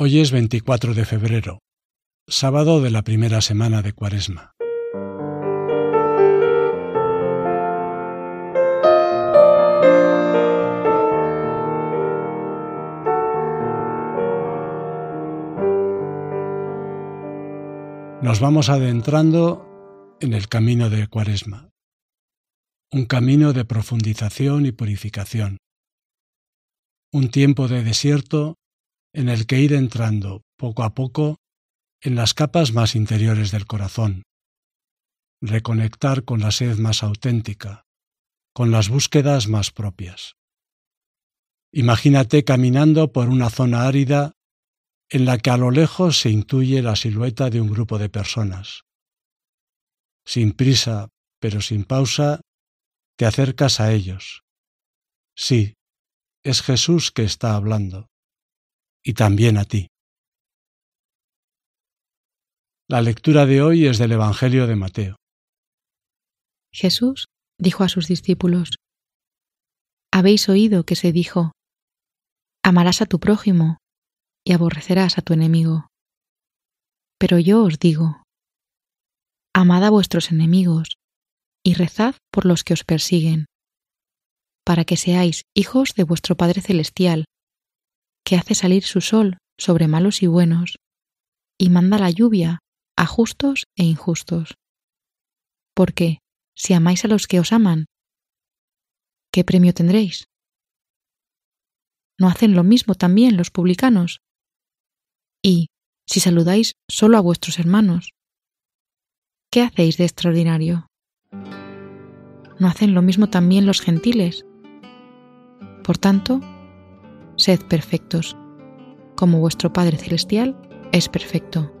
Hoy es 24 de febrero, sábado de la primera semana de Cuaresma. Nos vamos adentrando en el camino de Cuaresma, un camino de profundización y purificación, un tiempo de desierto en el que ir entrando poco a poco en las capas más interiores del corazón, reconectar con la sed más auténtica, con las búsquedas más propias. Imagínate caminando por una zona árida en la que a lo lejos se intuye la silueta de un grupo de personas. Sin prisa, pero sin pausa, te acercas a ellos. Sí, es Jesús que está hablando y también a ti. La lectura de hoy es del Evangelio de Mateo. Jesús dijo a sus discípulos, Habéis oído que se dijo, amarás a tu prójimo y aborrecerás a tu enemigo. Pero yo os digo, amad a vuestros enemigos y rezad por los que os persiguen, para que seáis hijos de vuestro Padre Celestial, que hace salir su sol sobre malos y buenos, y manda la lluvia a justos e injustos. Porque, si amáis a los que os aman, ¿qué premio tendréis? ¿No hacen lo mismo también los publicanos? Y, si saludáis solo a vuestros hermanos, ¿qué hacéis de extraordinario? ¿No hacen lo mismo también los gentiles? Por tanto, sed perfectos, como vuestro Padre Celestial es perfecto.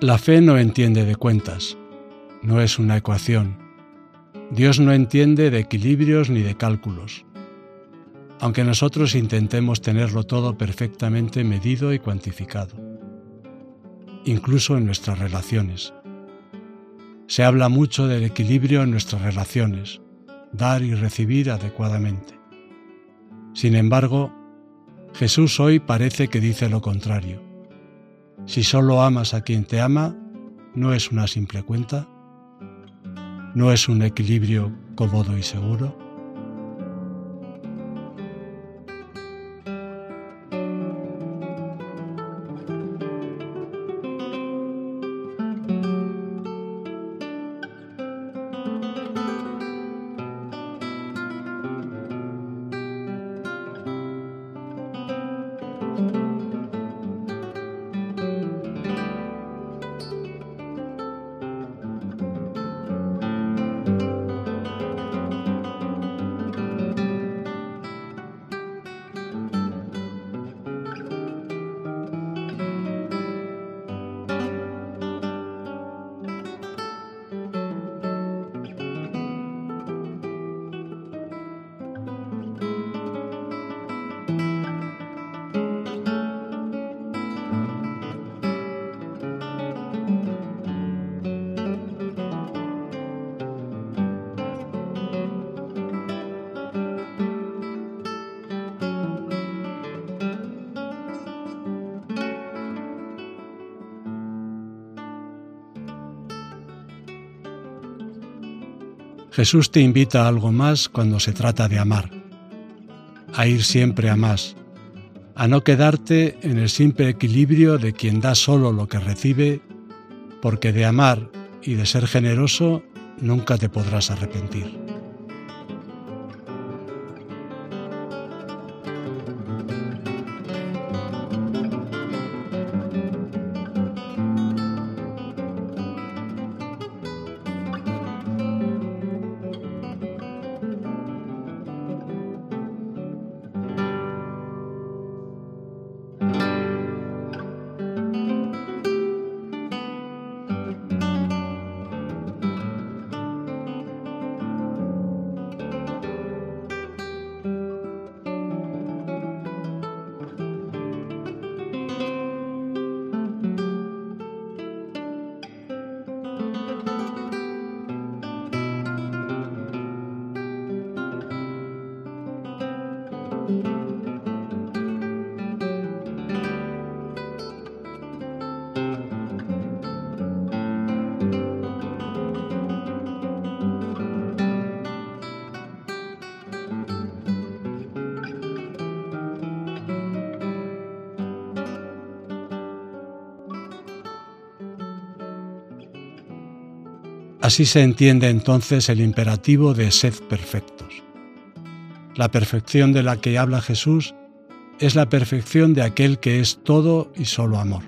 La fe no entiende de cuentas, no es una ecuación. Dios no entiende de equilibrios ni de cálculos, aunque nosotros intentemos tenerlo todo perfectamente medido y cuantificado, incluso en nuestras relaciones. Se habla mucho del equilibrio en nuestras relaciones, dar y recibir adecuadamente. Sin embargo, Jesús hoy parece que dice lo contrario si solo amas a quien te ama, no es una simple cuenta, no es un equilibrio cómodo y seguro. Jesús te invita a algo más cuando se trata de amar, a ir siempre a más, a no quedarte en el simple equilibrio de quien da solo lo que recibe, porque de amar y de ser generoso nunca te podrás arrepentir. Así se entiende entonces el imperativo de sed perfectos. La perfección de la que habla Jesús es la perfección de aquel que es todo y solo amor.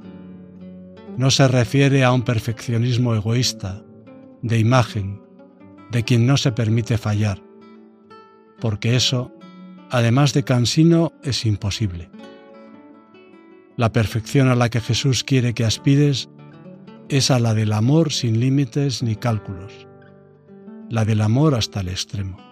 No se refiere a un perfeccionismo egoísta, de imagen, de quien no se permite fallar, porque eso, además de cansino, es imposible. La perfección a la que Jesús quiere que aspires es a la del amor sin límites ni cálculos, la del amor hasta el extremo.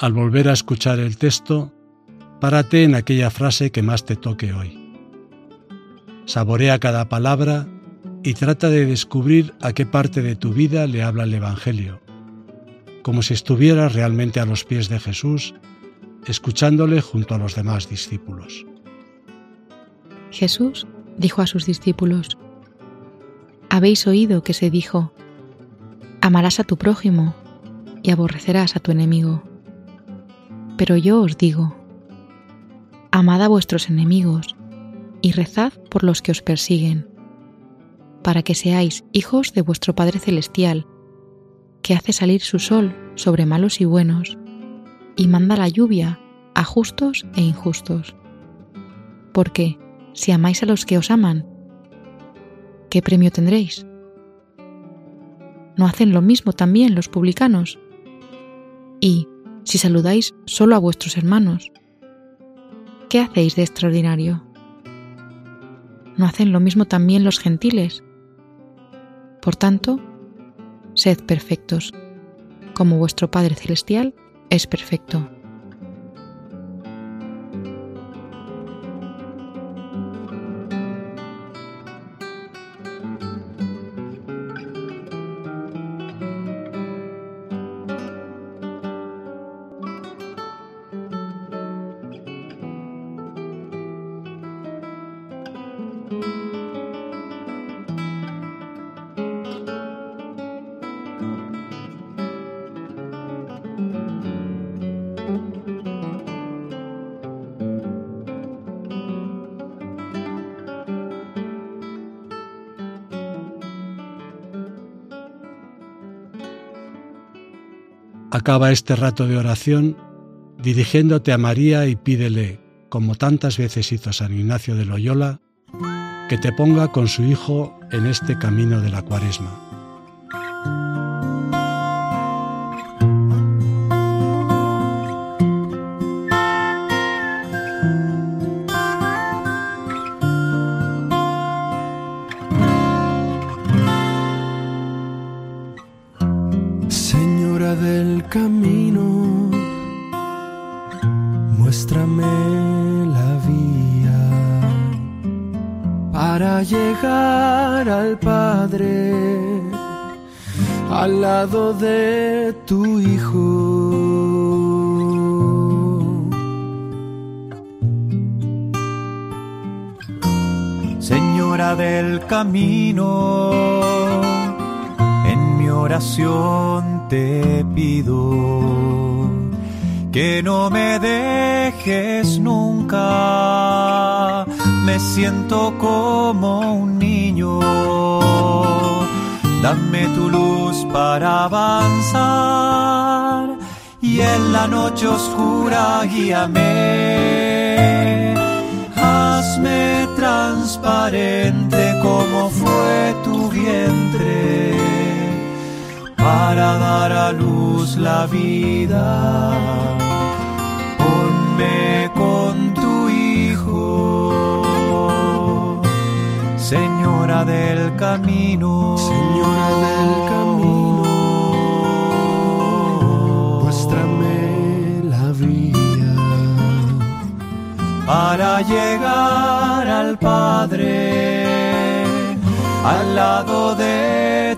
Al volver a escuchar el texto, párate en aquella frase que más te toque hoy. Saborea cada palabra y trata de descubrir a qué parte de tu vida le habla el Evangelio, como si estuvieras realmente a los pies de Jesús, escuchándole junto a los demás discípulos. Jesús dijo a sus discípulos, Habéis oído que se dijo, amarás a tu prójimo y aborrecerás a tu enemigo. Pero yo os digo, amad a vuestros enemigos y rezad por los que os persiguen, para que seáis hijos de vuestro Padre Celestial, que hace salir su sol sobre malos y buenos, y manda la lluvia a justos e injustos. Porque, si amáis a los que os aman, ¿qué premio tendréis? ¿No hacen lo mismo también los publicanos? Y, si saludáis solo a vuestros hermanos? ¿Qué hacéis de extraordinario? ¿No hacen lo mismo también los gentiles? Por tanto, sed perfectos, como vuestro Padre Celestial es perfecto. Acaba este rato de oración dirigiéndote a María y pídele, como tantas veces hizo San Ignacio de Loyola, que te ponga con su Hijo en este camino de la cuaresma. Llegar al Padre al lado de tu Hijo. Señora del camino, en mi oración te pido que no me dejes nunca me siento como un niño. Dame tu luz para avanzar y en la noche oscura, guíame. Hazme transparente como fue tu vientre para dar a luz la vida. Ponme con Señora del camino, Señora del camino, muéstrame la vía. Para llegar al Padre, al lado de